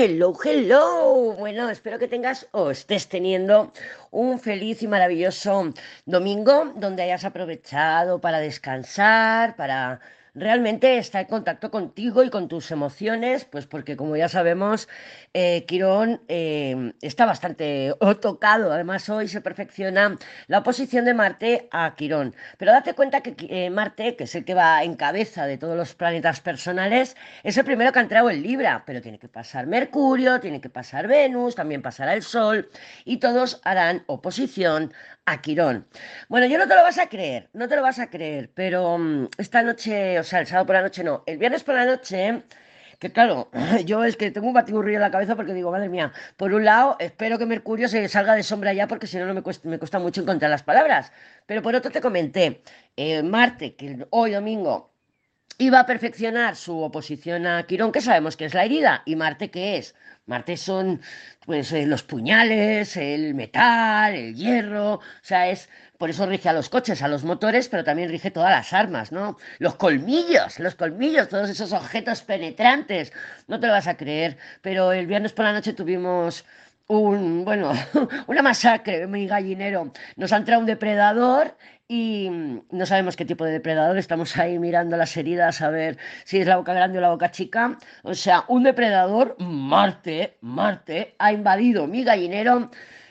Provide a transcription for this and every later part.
Hello, hello. Bueno, espero que tengas o estés teniendo un feliz y maravilloso domingo donde hayas aprovechado para descansar, para realmente está en contacto contigo y con tus emociones, pues porque como ya sabemos, eh, Quirón eh, está bastante tocado. Además, hoy se perfecciona la oposición de Marte a Quirón. Pero date cuenta que eh, Marte, que es el que va en cabeza de todos los planetas personales, es el primero que ha entrado en Libra, pero tiene que pasar Mercurio, tiene que pasar Venus, también pasará el Sol, y todos harán oposición a Quirón. Bueno, yo no te lo vas a creer, no te lo vas a creer, pero mm, esta noche, o sea, el sábado por la noche no, el viernes por la noche, que claro, yo es que tengo un batiburrillo en la cabeza porque digo, madre mía, por un lado, espero que Mercurio se salga de sombra ya porque si no, no me cuesta, me cuesta mucho encontrar las palabras. Pero por otro te comenté, eh, Marte, que hoy domingo iba a perfeccionar su oposición a Quirón, que sabemos que es la herida, y Marte, ¿qué es? Marte son pues eh, los puñales, el metal, el hierro, o sea, es por eso rige a los coches, a los motores, pero también rige todas las armas, ¿no? Los colmillos, los colmillos, todos esos objetos penetrantes, no te lo vas a creer, pero el viernes por la noche tuvimos un, bueno, una masacre, mi gallinero. Nos ha entrado un depredador y no sabemos qué tipo de depredador. Estamos ahí mirando las heridas a ver si es la boca grande o la boca chica. O sea, un depredador, Marte, Marte, ha invadido mi gallinero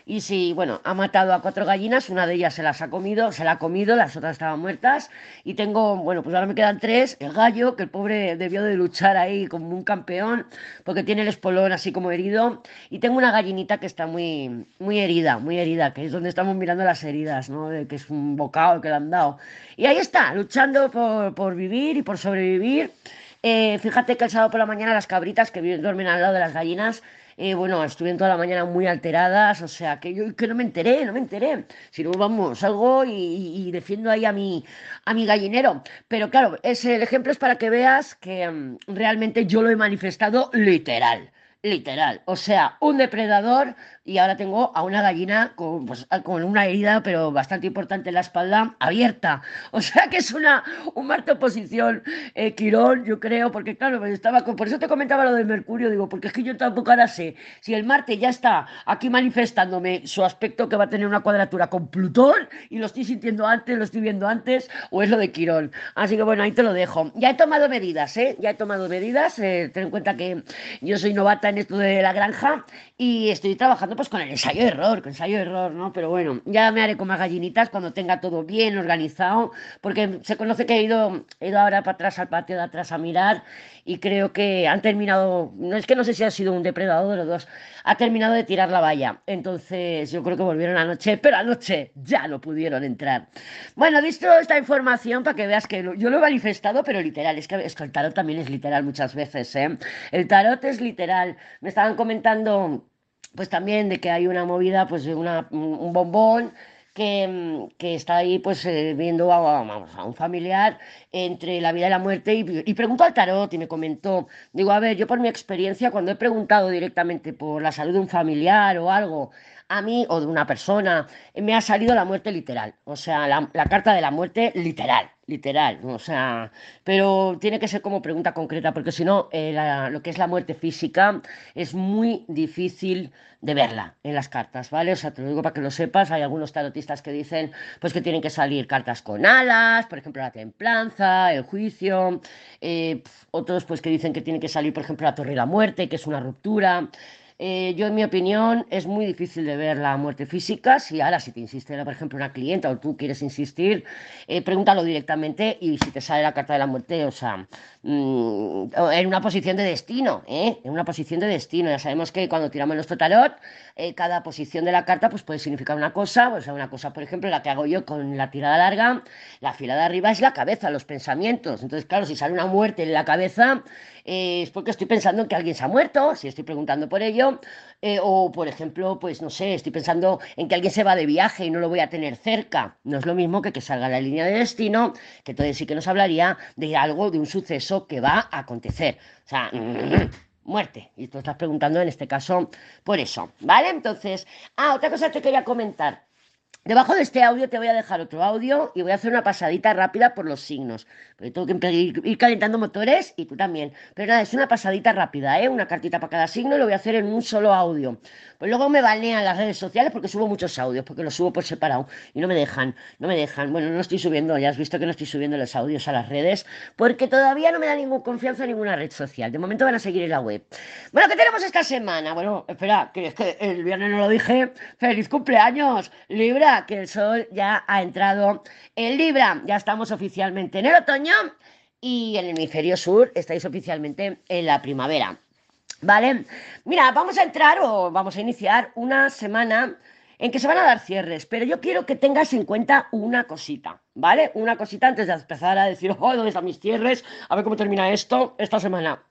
y si, bueno, ha matado a cuatro gallinas, una de ellas se las ha comido, se la ha comido, las otras estaban muertas. Y tengo, bueno, pues ahora me quedan tres. El gallo, que el pobre debió de luchar ahí como un campeón, porque tiene el espolón así como herido. Y tengo una gallinita que está muy, muy herida, muy herida, que es donde estamos mirando las heridas, ¿no? De que es un bocado que le han dado. Y ahí está, luchando por, por vivir y por sobrevivir. Eh, fíjate que el sábado por la mañana las cabritas que duermen al lado de las gallinas eh, bueno, estuvieron toda la mañana muy alteradas, o sea, que yo que no me enteré, no me enteré. Si no, vamos, salgo y, defiendo ahí a mi, a mi gallinero. Pero claro, ese, el ejemplo es para que veas que mm, realmente yo lo he manifestado literal literal. O sea, un depredador y ahora tengo a una gallina con, pues, con, una herida, pero bastante importante en la espalda, abierta. O sea que es una, un Marte oposición, eh, Quirón, yo creo, porque claro, estaba con, por eso te comentaba lo del Mercurio, digo, porque es que yo tampoco ahora sé si el Marte ya está aquí manifestándome su aspecto que va a tener una cuadratura con Plutón y lo estoy sintiendo antes, lo estoy viendo antes, o es lo de Quirón. Así que bueno, ahí te lo dejo. Ya he tomado medidas, ¿eh? Ya he tomado medidas, eh, ten en cuenta que yo soy novata en esto de la granja y estoy trabajando pues con el ensayo-error, con ensayo-error, ¿no? Pero bueno, ya me haré con más gallinitas cuando tenga todo bien organizado, porque se conoce que he ido, he ido ahora para atrás al patio de atrás a mirar y creo que han terminado, no es que no sé si ha sido un depredador o dos, ha terminado de tirar la valla. Entonces yo creo que volvieron anoche, pero anoche ya no pudieron entrar. Bueno, visto esta información para que veas que yo lo he manifestado, pero literal, es que, es que el tarot también es literal muchas veces, ¿eh? El tarot es literal. Me estaban comentando pues también de que hay una movida, pues una, un bombón que, que, está ahí pues eh, viendo a, a, un familiar entre la vida y la muerte y, y preguntó al tarot y me comentó, digo, a ver, yo por mi experiencia cuando he preguntado directamente por la salud de un familiar o algo, a mí o de una persona, me ha salido la muerte literal, o sea, la, carta de la muerte literal literal, o sea, pero tiene que ser como pregunta concreta, porque si no, eh, lo que es la muerte física es muy difícil de verla en las cartas, ¿vale? O sea, te lo digo para que lo sepas, hay algunos tarotistas que dicen, pues que tienen que salir cartas con alas, por ejemplo, la templanza, el juicio, eh, otros pues que dicen que tiene que salir, por ejemplo, la torre de la muerte, que es una ruptura, eh, yo, en mi opinión, es muy difícil de ver la muerte física. Si ahora, si te insiste, por ejemplo, una clienta o tú quieres insistir, eh, pregúntalo directamente y si te sale la carta de la muerte, o sea, mm, en una posición de destino, ¿eh? En una posición de destino. Ya sabemos que cuando tiramos nuestro tarot, eh, cada posición de la carta pues, puede significar una cosa. O sea, una cosa, por ejemplo, la que hago yo con la tirada larga, la fila de arriba es la cabeza, los pensamientos. Entonces, claro, si sale una muerte en la cabeza, es porque estoy pensando en que alguien se ha muerto, si estoy preguntando por ello eh, o, por ejemplo, pues no sé, estoy pensando en que alguien se va de viaje y no lo voy a tener cerca. No es lo mismo que que salga la línea de destino, que entonces sí que nos hablaría de algo, de un suceso que va a acontecer. O sea, muerte. Y tú estás preguntando en este caso por eso, ¿vale? Entonces, ah, otra cosa te quería comentar. Debajo de este audio te voy a dejar otro audio y voy a hacer una pasadita rápida por los signos. Porque tengo que ir, calentando motores y tú también. Pero nada, es una pasadita rápida, ¿eh? Una cartita para cada signo y lo voy a hacer en un solo audio. Pues luego me banean las redes sociales porque subo muchos audios, porque los subo por separado y no me dejan, no me dejan. Bueno, no estoy subiendo, ya has visto que no estoy subiendo los audios a las redes porque todavía no me da ninguna confianza en ninguna red social. De momento van a seguir en la web. Bueno, ¿qué tenemos esta semana? Bueno, espera, que es que el viernes no lo dije. ¡Feliz cumpleaños, Que el sol ya ha entrado en Libra. Ya estamos oficialmente en el otoño y en el hemisferio sur estáis oficialmente en la primavera. ¿Vale? Mira, vamos a entrar o vamos a iniciar una semana en que se van a dar cierres, pero yo quiero que tengas en cuenta una cosita, ¿vale? Una cosita antes de empezar a decir, oh, ¿dónde están mis cierres? A ver cómo termina esto esta semana.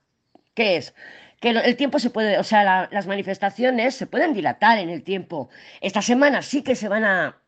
¿Qué es? Que el tiempo se puede, o sea, las manifestaciones se pueden dilatar en el tiempo. Esta semana sí que se van a,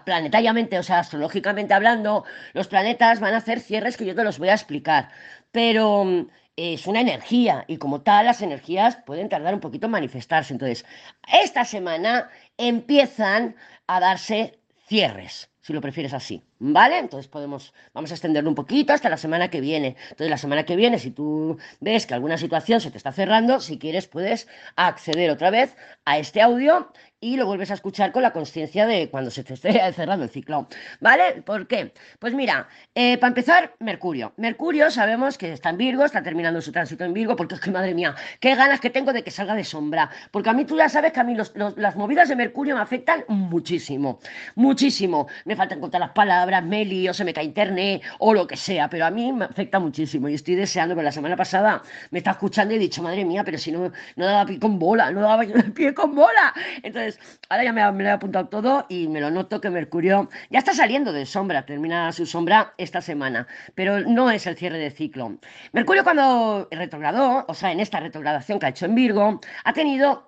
planetariamente, o sea, astrológicamente hablando, los planetas van a hacer cierres que yo te los voy a explicar. Pero mm, es una energía y como tal las energías pueden tardar un poquito en manifestarse. Entonces, esta semana empiezan a darse cierres, si lo prefieres así. ¿Vale? Entonces podemos, vamos a extenderlo un poquito hasta la semana que viene. Entonces la semana que viene, si tú ves que alguna situación se te está cerrando, si quieres puedes acceder otra vez a este audio y lo vuelves a escuchar con la conciencia de cuando se te esté cerrando el ciclo. ¿Vale? ¿Por qué? Pues mira, eh, para empezar, Mercurio. Mercurio sabemos que está en Virgo, está terminando su tránsito en Virgo, porque es que, madre mía, qué ganas que tengo de que salga de sombra. Porque a mí tú ya sabes que a mí las movidas de Mercurio me afectan muchísimo, muchísimo. Faltan contar las palabras, me lío, se me cae internet o lo que sea, pero a mí me afecta muchísimo y estoy deseando, pero la semana pasada me está escuchando y he dicho, madre mía, pero si no, no daba pie con bola, no daba pie con bola. Entonces, ahora ya me, lo he apuntado todo y me lo noto que Mercurio ya está saliendo de sombra, termina su sombra esta semana, pero no es el cierre de ciclo. Mercurio cuando retrogradó, o sea, en esta retrogradación que ha hecho en Virgo, ha tenido...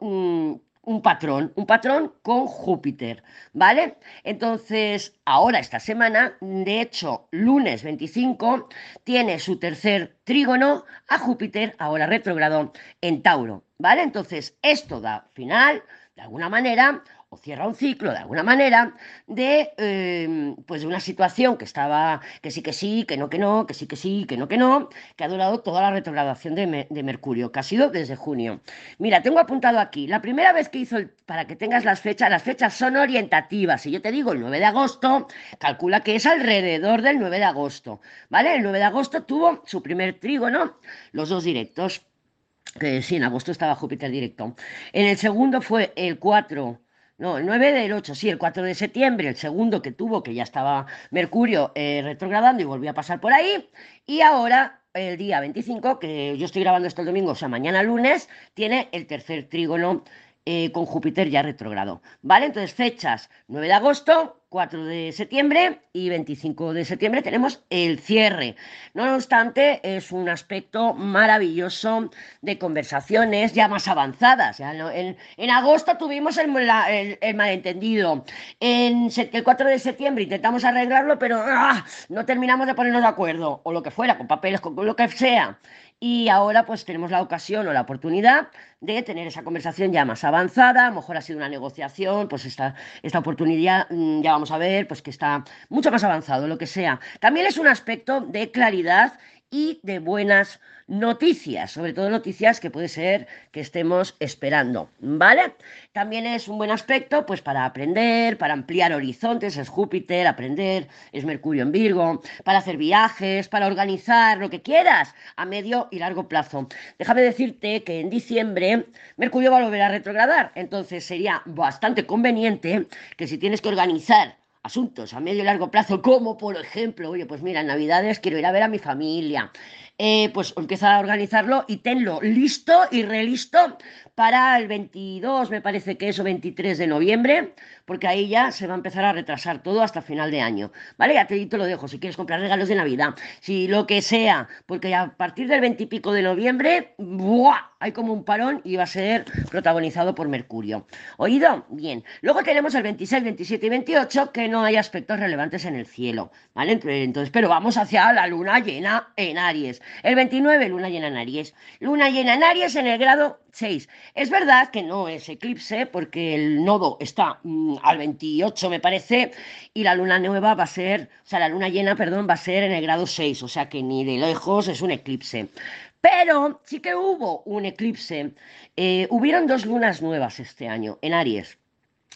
un patrón, un patrón con Júpiter, ¿vale? Entonces, ahora esta semana, de hecho, lunes 25, tiene su tercer trígono a Júpiter, ahora retrogrado en Tauro, ¿vale? Entonces, esto da final de alguna manera, cierra un ciclo de alguna manera, de em, pues una situación que estaba, que sí, que sí, que no, que no, que sí, que sí, que no, que no, que ha durado toda la retrogradación de, Mercurio, que ha sido desde junio. Mira, tengo apuntado aquí, la primera vez que hizo, para que tengas las fechas, las fechas son orientativas, si yo te digo el 9 de agosto, calcula que es alrededor del 9 de agosto, ¿vale? El 9 de agosto tuvo su primer trígono, los dos directos que sí, en agosto estaba Júpiter directo. En el segundo fue el 4, no, el 9 del 8, sí, el 4 de septiembre, el segundo que tuvo, que ya estaba Mercurio eh, retrogradando y volvió a pasar por ahí. Y ahora, el día 25, que yo estoy grabando esto el domingo, o sea, mañana lunes, tiene el tercer trígono eh, con Júpiter ya retrogrado. ¿Vale? Entonces, fechas 9 de agosto, 4 de septiembre y 25 de septiembre tenemos el cierre. No obstante, es un aspecto maravilloso de conversaciones ya más avanzadas. en, agosto tuvimos el, malentendido. En el 4 de septiembre intentamos arreglarlo, pero ¡ah! no terminamos de ponernos de acuerdo, o lo que fuera, con papeles, con lo que sea y ahora pues tenemos la ocasión o la oportunidad de tener esa conversación ya más avanzada, a lo mejor ha sido una negociación, pues esta, esta oportunidad mm, ya vamos a ver pues que está mucho más avanzado, lo que sea. También es un aspecto de claridad y de buenas noticias, sobre todo noticias que puede ser que estemos esperando, ¿vale? También es un buen aspecto pues para aprender, para ampliar horizontes, es Júpiter, aprender, es Mercurio en Virgo, para hacer viajes, para organizar lo que quieras a medio y largo plazo. Déjame decirte que en diciembre Mercurio va a volver a retrogradar, entonces sería bastante conveniente que si tienes que organizar asuntos a medio y largo plazo, como por ejemplo, oye, pues mira, en Navidades quiero ir a ver a mi familia, eh, pues empieza a organizarlo y tenlo listo y relisto para el 22, me parece que es, o 23 de noviembre, porque ahí ya se va a empezar a retrasar todo hasta final de año, ¿vale? Ya te, te lo dejo, si quieres comprar regalos de Navidad, si lo que sea, porque a partir del 20 y pico de noviembre, ¡buah! Hay como un parón y va a ser protagonizado por Mercurio. ¿Oído? Bien. Luego tenemos el 26, 27 y 28, que no hay aspectos relevantes en el cielo, ¿vale? Entonces, pero vamos hacia la luna llena en Aries. El 29, luna llena en Aries. Luna llena en Aries en el grado 6. Es verdad que no es eclipse porque el nodo está mm, al 28, me parece, y la luna nueva va a ser, o sea, la luna llena, perdón, va a ser en el grado 6, o sea que ni de lejos es un eclipse. Pero sí que hubo un eclipse. Eh, hubieron dos lunas nuevas este año en Aries.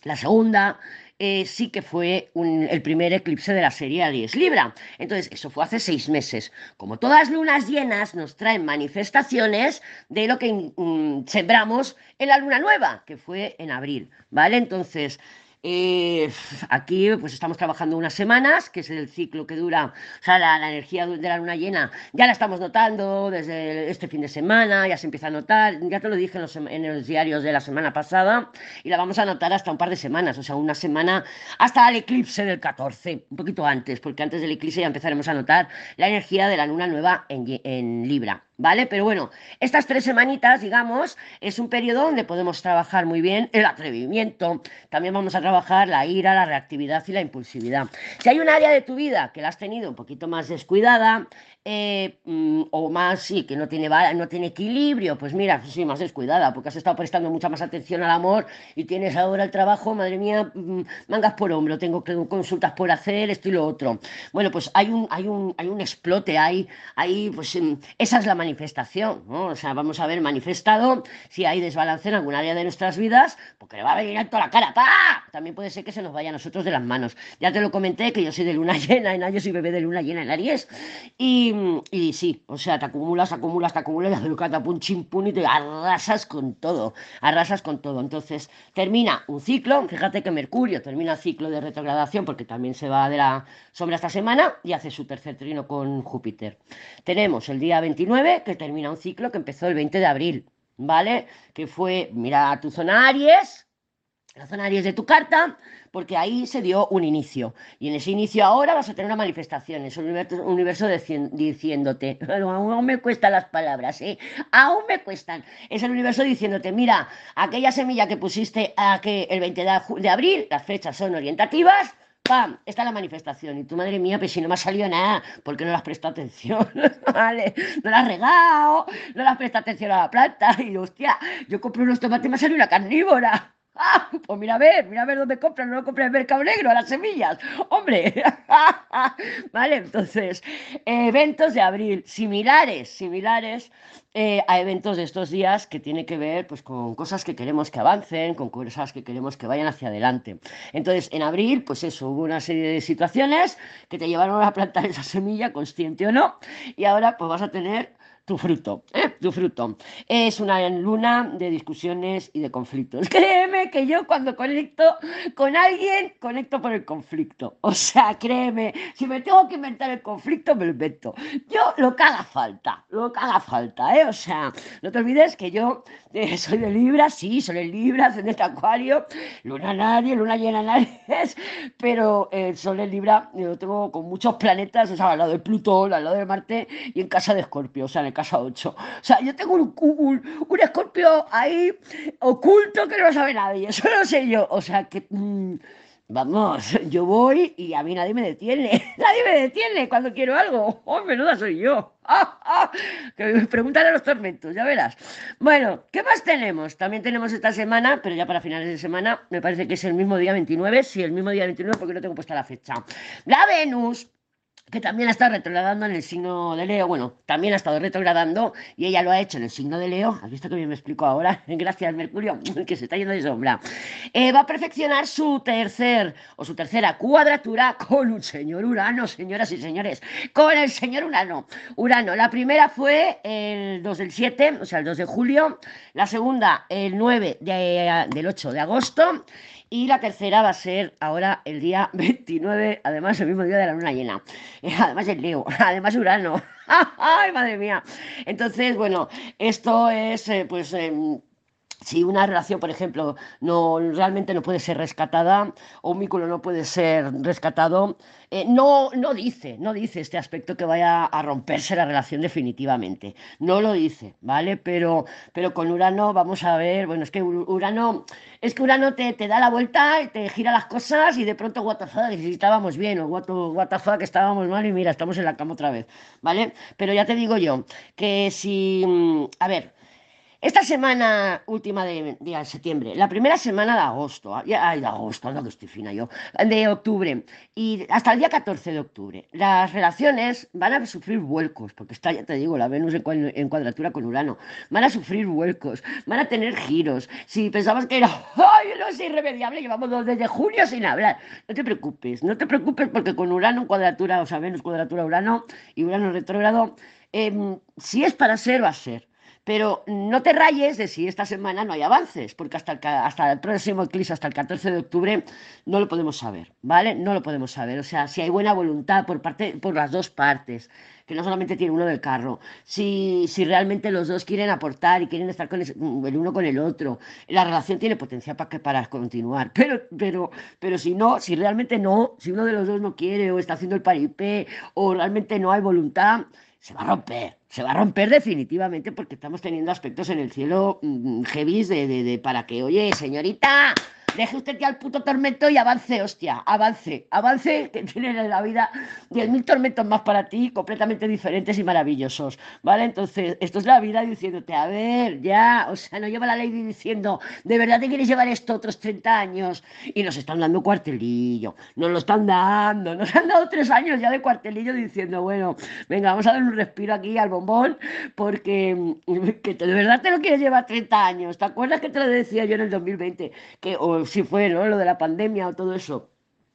La segunda eh, sí que fue el primer eclipse de la serie Aries Libra. Entonces, eso fue hace seis meses. Como todas lunas llenas nos traen manifestaciones de lo que mm, sembramos en la luna nueva, que fue en abril, ¿vale? Entonces, eh, aquí pues estamos trabajando unas semanas, que es el ciclo que dura, o sea, la, energía de la luna llena ya la estamos notando desde este fin de semana, ya se empieza a notar, ya te lo dije en los, diarios de la semana pasada, y la vamos a notar hasta un par de semanas, o sea, una semana hasta el eclipse del 14, un poquito antes, porque antes del eclipse ya empezaremos a notar la energía de la luna nueva en Libra. ¿Vale? Pero bueno, estas tres semanitas, digamos, es un periodo donde podemos trabajar muy bien el atrevimiento, también vamos a trabajar la ira, la reactividad y la impulsividad. Si hay un área de tu vida que la has tenido un poquito más descuidada, eh, mm, o más, sí, que no tiene, no tiene equilibrio, pues mira, sí, más descuidada, porque has estado prestando mucha más atención al amor y tienes ahora el trabajo, madre mía, mm, mangas por hombro, tengo consultas por hacer, esto y lo otro. Bueno, pues hay un, hay un, hay un explote, hay, hay, pues mm, esa es la manifestación. O sea, vamos a ver manifestado si hay desbalance en algún área de nuestras vidas, porque le va a venir alto la cara, ¡pa! También puede ser que se nos vaya a nosotros de las manos. Ya te lo comenté, que yo soy de luna llena en años y bebé de luna llena en Aries, y y sí, o sea, te acumulas, acumulas, te acumulas, y haces catapum, y te arrasas con todo, arrasas con todo. Entonces, termina un ciclo, fíjate que Mercurio termina el ciclo de retrogradación porque también se va de la sombra esta semana y hace su tercer trino con Júpiter. Tenemos el día 29 que termina un ciclo que empezó el 20 de abril, ¿vale? Que fue, mira tu zona Aries, la zona Aries de tu carta, porque ahí se dio un inicio. Y en ese inicio ahora vas a tener una manifestación, es un universo, diciéndote, aún me cuestan las palabras, ¿eh? aún me cuestan. Es el universo diciéndote, mira, aquella semilla que pusiste a que el 20 de abril, las fechas son orientativas, ¡pam! Está la manifestación. Y tu madre mía, pues si no me ha salido nada, porque no le has prestado atención? ¿Vale? No la has regado, no le has prestado atención a la planta. Y hostia, yo compré unos tomates y me ha salido una carnívora. Ah, pues mira a ver, mira a ver dónde compran, no lo compras en Mercado Negro, a las semillas, hombre. vale, entonces, eventos de abril, similares, similares eh, a eventos de estos días que tiene que ver pues, con cosas que queremos que avancen, con cosas que queremos que vayan hacia adelante. Entonces, en abril, pues eso, hubo una serie de situaciones que te llevaron a plantar esa semilla, consciente o no, y ahora pues vas a tener tu fruto, ¿eh? tu fruto. Es una luna de discusiones y de conflictos. Créeme que yo cuando conecto con alguien, conecto por el conflicto. O sea, créeme, si me tengo que inventar el conflicto, me lo invento. Yo lo que haga falta, lo que haga falta, ¿eh? O sea, no te olvides que yo eh, soy de Libra, sí, soy de Libra, soy de este Acuario, luna nadie, luna llena nadie, pero el Sol en Libra lo tengo con muchos planetas, o sea, al lado de Plutón, al lado de Marte y en casa de Escorpio, o sea, en el casa 8. O sea, yo tengo un, escorpio ahí oculto que no sabe nadie, eso lo sé yo. O sea, que... Mm, vamos, yo voy y a mí nadie me detiene. Nadie me detiene cuando quiero algo. ¡Oh, menuda soy yo! Que me preguntan a los tormentos, ya verás. Bueno, ¿qué más tenemos? También tenemos esta semana, pero ya para finales de semana, me parece que es el mismo día 29. Sí, el mismo día 29 porque no tengo puesta la fecha. La Venus que también ha estado retrogradando en el signo de Leo, bueno, también ha estado retrogradando y ella lo ha hecho en el signo de Leo, ¿has visto que bien me explico ahora? Gracias Mercurio, que se está yendo de sombra. Eh, va a perfeccionar su tercer o su tercera cuadratura con un señor Urano, señoras y señores, con el señor Urano. Urano, la primera fue el 2 del 7, o sea, el 2 de julio, la segunda el 9 del 8 de agosto y la tercera va a ser ahora el día 29, además el mismo día de la luna llena. Además el Leo, además Urano. ¡Ay, madre mía! Entonces, bueno, esto es, eh, pues... Em, si una relación, por ejemplo, no realmente no puede ser rescatada o un vínculo no puede ser rescatado, eh, no, no dice, no dice este aspecto que vaya a romperse la relación definitivamente. No lo dice, ¿vale? Pero, pero con Urano vamos a ver, bueno, es que Urano, es que Urano te, te da la vuelta y te gira las cosas y de pronto, what estábamos bien, o what, what the fuck, estábamos mal y mira, estamos en la cama otra vez, ¿vale? Pero ya te digo yo, que si, mm, a ver, esta semana última de, septiembre, la primera semana de agosto, ay, de agosto, no que estoy fina yo, de octubre, y hasta el día 14 de octubre, las relaciones van a sufrir vuelcos, porque está, ya te digo, la Venus en, cuadratura con Urano, van a sufrir vuelcos, van a tener giros. Si pensabas que era, ay, no es irremediable, llevamos desde junio sin hablar, no te preocupes, no te preocupes porque con Urano en cuadratura, o sea, Venus cuadratura Urano y Urano retrógrado, em, si es para ser, va a ser. Pero no te rayes de si esta semana no hay avances, porque hasta el, hasta el próximo eclipse, hasta el 14 de octubre, no lo podemos saber, ¿vale? No lo podemos saber. O sea, si hay buena voluntad por, parte, por las dos partes, que no solamente tiene uno del carro, si, si realmente los dos quieren aportar y quieren estar con el, uno con el otro, la relación tiene potencial para, para continuar. Pero, pero, pero si no, si realmente no, si uno de los dos no quiere o está haciendo el paripé o realmente no hay voluntad, se va a romper, se va a romper definitivamente porque estamos teniendo aspectos en el cielo mm, heavy de, de, de para que, oye, señorita, Deje usted ya el puto tormento y avance, hostia, avance, avance, que tiene en la vida 10.000 tormentos más para ti, completamente diferentes y maravillosos, ¿vale? Entonces, esto es la vida diciéndote, a ver, ya, o sea, no lleva la ley diciendo, ¿de verdad te quieres llevar esto otros 30 años? Y nos están dando cuartelillo, nos lo están dando, nos han dado tres años ya de cuartelillo diciendo, bueno, venga, vamos a dar un respiro aquí al bombón, porque que de verdad te lo quieres llevar 30 años, ¿te acuerdas que te lo decía yo en el 2020? Que si fue, ¿no? Lo de la pandemia o todo eso.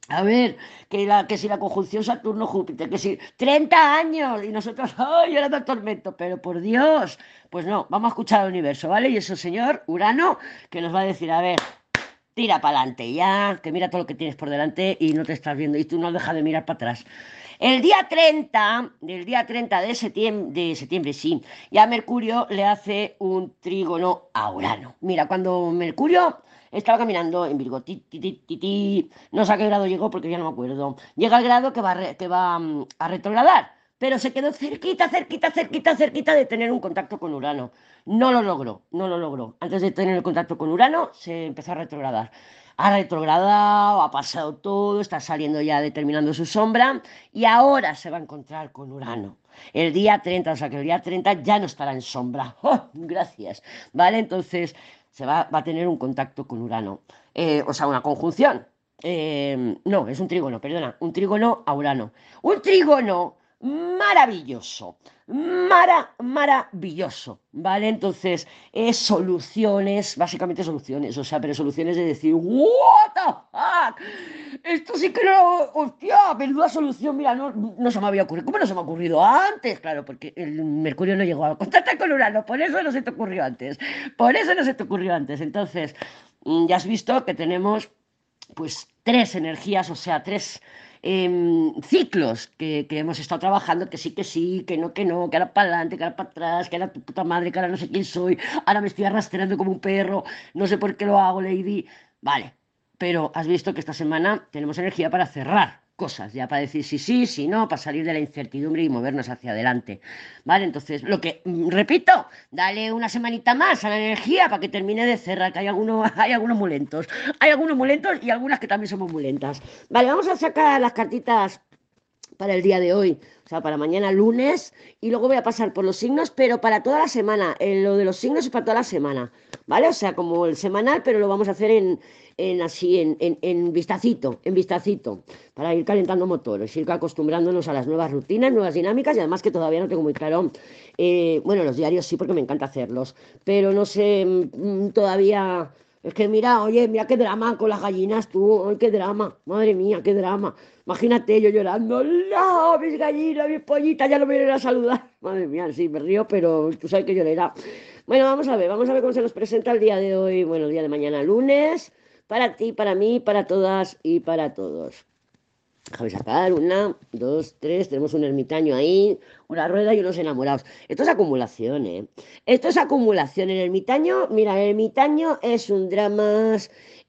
A ver, que, la, que si la conjunción Saturno-Júpiter, que si 30 años y nosotros, ¡ay, era tormento! Pero por Dios, pues no, vamos a escuchar al universo, ¿vale? Y eso, señor Urano, que nos va a decir, a ver, tira para adelante ya, que mira todo lo que tienes por delante y no te estás viendo y tú no dejas de mirar para atrás. El día 30, del día 30 de septiembre, de septiembre, sí, ya Mercurio le hace un trígono a Urano. Mira, cuando Mercurio estaba caminando en Virgo, ti, ti, no sé a qué grado llegó porque ya no me acuerdo. Llega al grado que va, que va mm, a retrogradar, pero se quedó cerquita, cerquita, cerquita, cerquita de tener un contacto con Urano. No lo logró, no lo logró. Antes de tener el contacto con Urano, se empezó a retrogradar. Ha retrogradado, ha pasado todo, está saliendo ya determinando su sombra y ahora se va a encontrar con Urano. El día 30, o sea que el día 30 ya no estará en sombra. ¡Oh, gracias. ¿Vale? Entonces, se va, a tener un contacto con Urano. Eh, o sea, una conjunción. Eh, no, es un trígono, perdona, un trígono a Urano. Un trígono maravilloso, mara, maravilloso, ¿vale? Entonces, es soluciones, básicamente soluciones, o sea, pero soluciones de decir, ¿what the fuck? Esto sí que no, hostia, menuda solución, mira, no, no se me había ocurrido, ¿cómo no se me ha ocurrido antes? Claro, porque el Mercurio no llegó a contactar con Urano, por eso no se te ocurrió antes, por eso no se te ocurrió antes. Entonces, mm, ya has visto que tenemos, pues, tres energías, o sea, tres Em, ciclos que, hemos estado trabajando, que sí, que sí, que no, que no, que ahora para adelante, que ahora para atrás, que ahora tu puta madre, que ahora no sé quién soy, ahora me estoy arrastrando como un perro, no sé por qué lo hago, Lady. Vale, pero has visto que esta semana tenemos energía para cerrar cosas, ya para decir si sí, si no, para salir de la incertidumbre y movernos hacia adelante. ¿Vale? Entonces, lo que, mm, repito, dale una semanita más a la energía para que termine de cerrar, que hay algunos, hay algunos muy lentos. Hay algunos muy lentos y algunas que también somos muy lentas. Vale, vamos a sacar las cartitas para el día de hoy, o sea, para mañana lunes, y luego voy a pasar por los signos, pero para toda la semana. Eh, lo de los signos es para toda la semana, ¿vale? O sea, como el semanal, pero lo vamos a hacer en, en así, en, en, vistacito, en vistacito, para ir calentando motores, ir acostumbrándonos a las nuevas rutinas, nuevas dinámicas, y además que todavía no tengo muy claro, eh, bueno, los diarios sí, porque me encanta hacerlos, pero no sé mm, todavía... Es que mira, oye, mira qué drama con las gallinas, tú, qué drama, madre mía, qué drama. Imagínate yo llorando, no, mis gallinas, mis pollitas, ya no me vienen a saludar. Madre mía, sí, me río, pero tú sabes que llorará. Bueno, vamos a ver, vamos a ver cómo se nos presenta el día de hoy, bueno, el día de mañana lunes para ti, para mí, para todas y para todos. Déjame sacar una, dos, tres. Tenemos un ermitaño ahí, una rueda y unos enamorados. Esto es acumulación, ¿eh? Esto es acumulación. El ermitaño, mira, el ermitaño es un drama,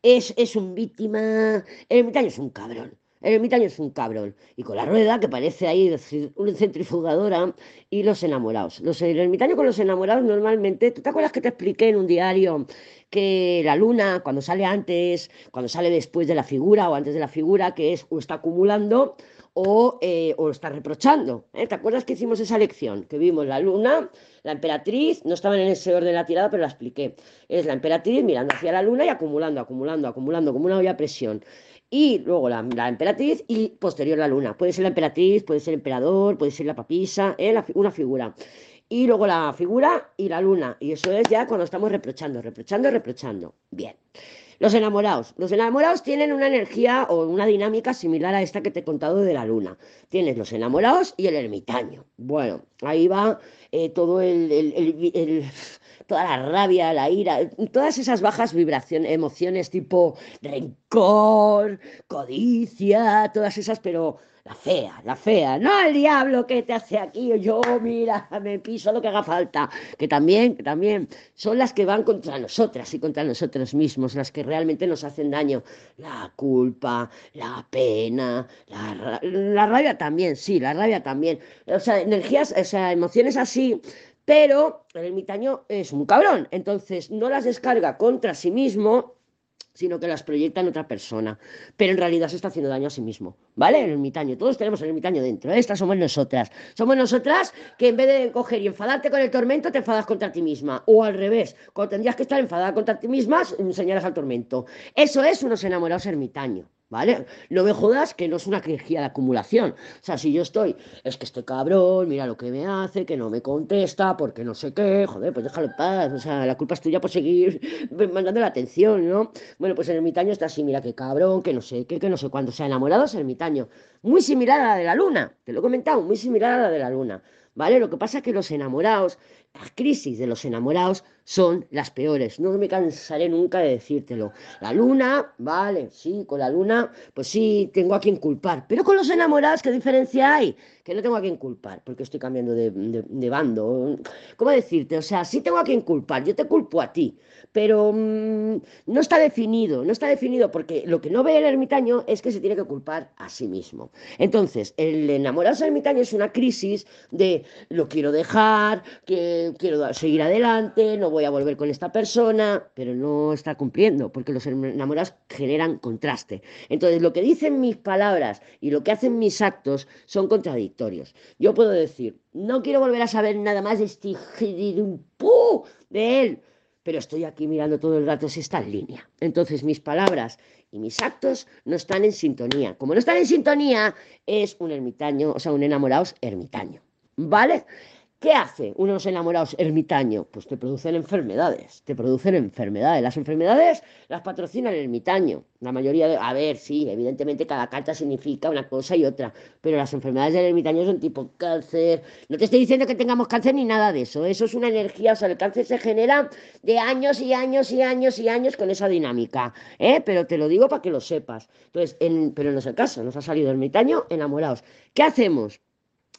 es, es un víctima. El ermitaño es un cabrón. El ermitaño es un cabrón. Y con la rueda, que parece ahí una centrifugadora, y los enamorados. Los, el ermitaño con los enamorados normalmente, ¿tú te acuerdas que te expliqué en un diario que la luna, cuando sale antes, cuando sale después de la figura o antes de la figura, que es o está acumulando o, eh, o está reprochando? ¿eh? ¿Te acuerdas que hicimos esa lección? Que vimos la luna, la emperatriz, no estaban en ese orden de la tirada, pero la expliqué. Es la emperatriz mirando hacia la luna y acumulando, acumulando, acumulando, como una olla a presión y luego la, emperatriz y posterior la luna. Puede ser la emperatriz, puede ser el emperador, puede ser la papisa, ¿eh? una figura. Y luego la figura y la luna. Y eso es ya cuando estamos reprochando, reprochando, reprochando. Bien. Los enamorados. Los enamorados tienen una energía o una dinámica similar a esta que te he contado de la luna. Tienes los enamorados y el ermitaño. Bueno, ahí va eh, todo el toda la rabia, la ira, todas esas bajas vibraciones, emociones tipo rencor, codicia, todas esas, pero la fea, la fea, no el diablo que te hace aquí, yo mira, me piso lo que haga falta, que también, que también son las que van contra nosotras y contra nosotros mismos, las que realmente nos hacen daño. La culpa, la pena, la, la rabia también, sí, la rabia también. O sea, energías, o sea, emociones así pero el ermitaño es un cabrón, entonces no las descarga contra sí mismo, sino que las proyecta en otra persona, pero en realidad se está haciendo daño a sí mismo, ¿vale? El ermitaño, todos tenemos el ermitaño dentro, ¿eh? estas somos nosotras, somos nosotras que en vez de coger y enfadarte con el tormento, te enfadas contra ti misma, o al revés, cuando tendrías que estar enfadada contra ti misma, enseñarás al tormento. Eso es unos enamorados ermitaños. ¿Vale? No me jodas que no es una energía de acumulación. O sea, si yo estoy, es que este cabrón, mira lo que me hace, que no me contesta, porque no sé qué, joder, pues déjalo en paz. O sea, la culpa es tuya por seguir mandando la atención, ¿no? Bueno, pues el ermitaño está así, mira qué cabrón, que no sé qué, que no sé cuándo. O sea, enamorado es ermitaño. Muy similar a la de la luna, te lo he comentado, muy similar a la de la luna. ¿Vale? Lo que pasa es que los enamorados, las crisis de los enamorados son las peores. No me cansaré nunca de decírtelo. La luna, vale, sí, con la luna, pues sí, tengo a quien culpar. Pero con los enamorados, ¿qué diferencia hay? Que no tengo a quien culpar, porque estoy cambiando de, bando. ¿Cómo decirte? O sea, sí tengo a quien culpar, yo te culpo a ti, pero mm, no está definido, no está definido, porque lo que no ve el ermitaño es que se tiene que culpar a sí mismo. Entonces, el enamorarse ermitaño es una crisis de lo quiero dejar, que quiero seguir adelante, no voy a volver con esta persona, pero no está cumpliendo, porque los enamorados generan contraste. Entonces, lo que dicen mis palabras y lo que hacen mis actos son contradictorios. Yo puedo decir, no quiero volver a saber nada más de este de él, pero estoy aquí mirando todo el rato si está en línea. Entonces, mis palabras y mis actos no están en sintonía. Como no están en sintonía, es un ermitaño, o sea, un enamorado ermitaño. ¿Vale? ¿Qué hace unos enamorados ermitaños? Pues te producen enfermedades, te producen enfermedades. Las enfermedades las patrocina el ermitaño. La mayoría de... A ver, sí, evidentemente cada carta significa una cosa y otra, pero las enfermedades del ermitaño son tipo cáncer. No te estoy diciendo que tengamos cáncer ni nada de eso. Eso es una energía, o sea, el cáncer se genera de años y años y años y años con esa dinámica, ¿eh? Pero te lo digo para que lo sepas. Entonces, pero no es el caso, nos ha salido ermitaño enamorados. ¿Qué hacemos?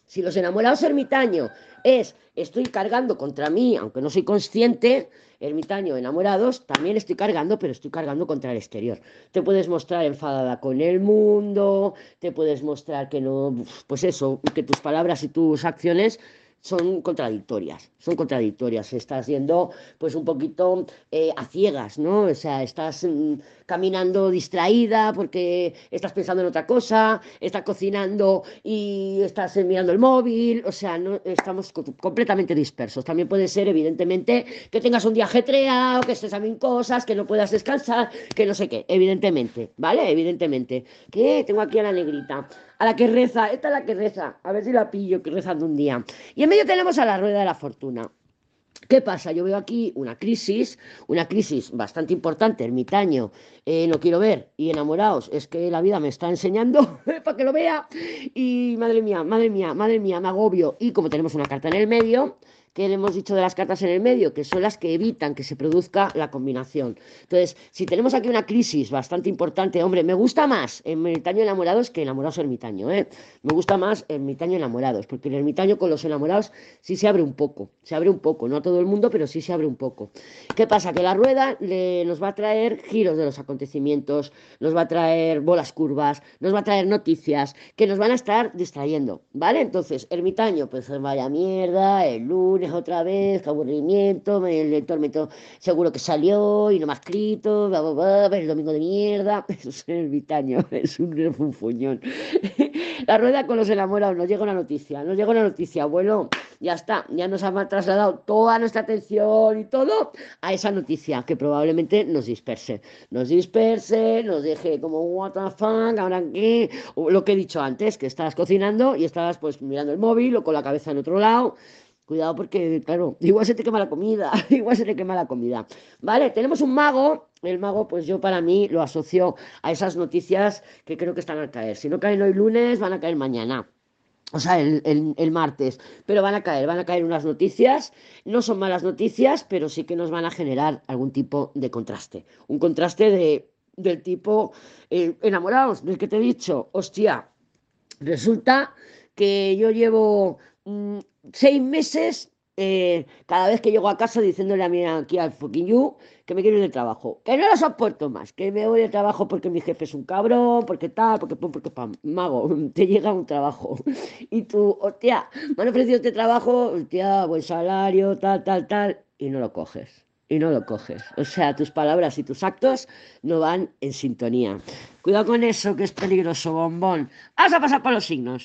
Si los enamorados ermitaño es estoy cargando contra mí, aunque no soy consciente, ermitaño, enamorados, también estoy cargando, pero estoy cargando contra el exterior. Te puedes mostrar enfadada con el mundo, te puedes mostrar que no, pues eso, que tus palabras y tus acciones son contradictorias, son contradictorias. Estás yendo pues un poquito eh, a ciegas, ¿no? O sea, estás mm, caminando distraída porque estás pensando en otra cosa, estás cocinando y estás mirando el móvil, o sea, no estamos completamente dispersos. También puede ser, evidentemente, que tengas un día ajetreado, que estés a cosas, que no puedas descansar, que no sé qué, evidentemente, ¿vale? Evidentemente. ¿Qué? Tengo aquí a la negrita a la que reza, esta es la que reza, a ver si la pillo, que rezando un día. Y en medio tenemos a la rueda de la fortuna. ¿Qué pasa? Yo veo aquí una crisis, una crisis bastante importante, ermitaño, eh, no quiero ver, y enamorados, es que la vida me está enseñando para que lo vea, y madre mía, madre mía, madre mía, me agobio, y como tenemos una carta en el medio, que le hemos dicho de las cartas en el medio, que son las que evitan que se produzca la combinación. Entonces, si tenemos aquí una crisis bastante importante, hombre, me gusta más ermitaño enamorados que enamorados ermitaño, ¿eh? Me gusta más ermitaño enamorados, porque el ermitaño con los enamorados sí se abre un poco, se abre un poco, no a todo el mundo, pero sí se abre un poco. ¿Qué pasa? Que la rueda le, nos va a traer giros de los acontecimientos, nos va a traer bolas curvas, nos va a traer noticias que nos van a estar distrayendo, ¿vale? Entonces, ermitaño, pues vaya mierda, el lunes otra vez, qué aburrimiento, el tormento seguro que salió y no me ha escrito, bla, bla, bla, el domingo de mierda, eso es ermitaño, es un refunfuñón. La rueda con los enamorados, nos llega una noticia, nos llega una noticia, abuelo, ya está, ya nos ha trasladado toda nuestra atención y todo a esa noticia que probablemente nos disperse, nos disperse, nos deje como what the fuck, ahora qué, lo que he dicho antes, que estabas cocinando y estabas pues mirando el móvil o con la cabeza en otro lado. Cuidado porque, claro, igual se te quema la comida, igual se te quema la comida. Vale, tenemos un mago. El mago, pues yo para mí lo asocio a esas noticias que creo que están a caer. Si no caen hoy lunes, van a caer mañana. O sea, el, martes. Pero van a caer, van a caer unas noticias. No son malas noticias, pero sí que nos van a generar algún tipo de contraste. Un contraste de, del tipo eh, enamorados, del que te he dicho. Hostia, resulta que yo llevo mm, seis meses eh, cada vez que llego a casa diciéndole a mi aquí al fucking you que me quiero ir del trabajo, que no lo soporto más, que me voy del trabajo porque mi jefe es un cabrón, porque tal, porque pum, porque pam, mago, te llega un trabajo y tú, hostia, me han ofrecido este trabajo, hostia, buen salario, tal, tal, tal, y no lo coges. Y no lo coges. O sea, tus palabras y tus actos no van en sintonía. Cuidado con eso, que es peligroso, bombón. Vamos a pasar por los signos.